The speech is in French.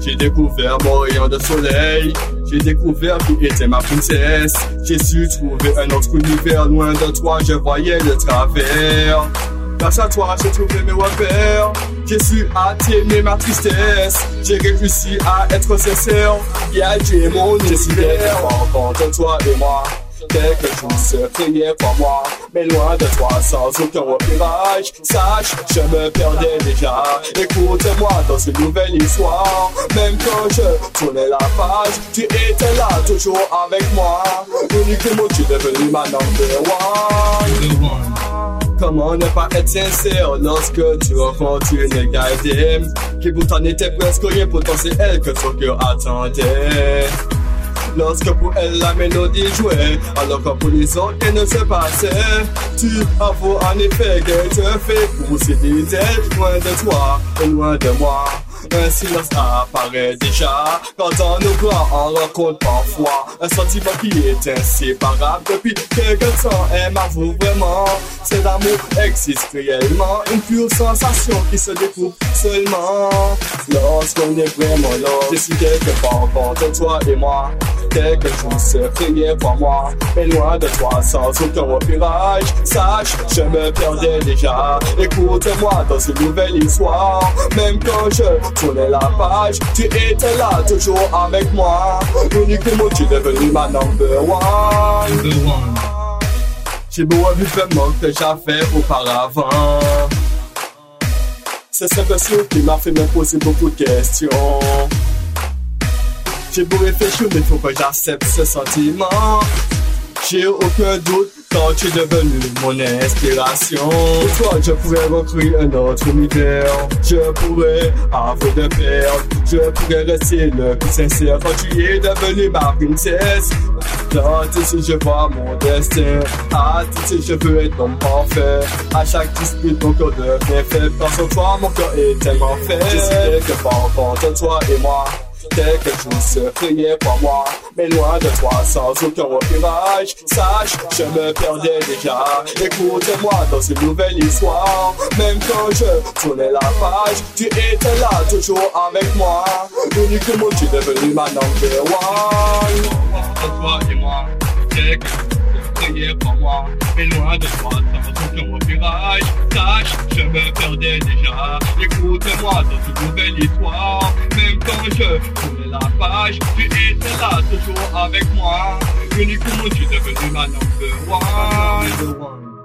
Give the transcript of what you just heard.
J'ai découvert mon rayon de soleil. J'ai découvert qui était ma princesse. J'ai su trouver un autre univers loin de toi. Je voyais le travers. Grâce à toi, j'ai trouvé mes repères. J'ai su atténuer ma tristesse. J'ai réussi à être sincère. Yeah, j'ai mon univers? de toi et moi. Quelque chose se priait pour moi, mais loin de toi sans aucun repérage. Sache, je me perdais déjà. Écoute-moi dans une nouvelle histoire. Même quand je tournais la page, tu étais là, toujours avec moi. Uniquement, tu es devenu ma number one. Comment ne pas être sincère lorsque tu rencontres une garde qui pourtant n'était presque rien, pourtant c'est elle que ton cœur attendait. Lorsque pour elle la mélodie jouait, alors que pour les autres elle ne se passait. Tu avoues en effet qu'elle te fait des ailes loin de toi et loin de moi. Un silence apparaît déjà quand on nous voit, on rencontre parfois un sentiment qui est inséparable depuis quelque temps. Elle m'avoue vraiment, cet amour existe réellement, une pure sensation qui se découvre seulement lorsqu'on est vraiment là. Décidé que par de toi et moi, quelque chose se créait pour moi, mais loin de toi sans aucun repérage. Sache, je me perdais déjà. Écoute-moi dans une nouvelle histoire, même quand je tournais la page, tu étais là toujours avec moi. Uniquement tu es devenu ma number one. Number one. J'ai beau vu vraiment que j'avais auparavant. C'est cette question qui m'a fait me poser beaucoup de questions. J'ai beau réfléchir, mais faut que j'accepte ce sentiment. J'ai aucun doute quand tu es devenu mon inspiration. Toi, je pourrais recréer un autre univers. Je pourrais avouer de perdre. Je pourrais rester le plus sincère quand tu es devenu ma princesse. Dans tes je vois mon destin. À tes je veux être ton parfait. À chaque dispute, mon cœur devient faible. Parce que toi, mon cœur est tellement fait. J'ai que par rapport de toi et moi. Quelque chose se priait pour moi, mais loin de toi sans aucun repérage. Sache, je me perdais déjà. Écoute-moi dans une nouvelle histoire. Même quand je tournais la page, tu étais là toujours avec moi. Uniquement tu es devenu ma number one. Moi, quelque priait pour moi, mais loin de toi sans aucun repérage. Sache, je me perdais déjà. Écoute-moi dans une nouvelle histoire. Même quand je tournais la page, tu étais là toujours avec moi. Uniquement tu es devenu ma number one.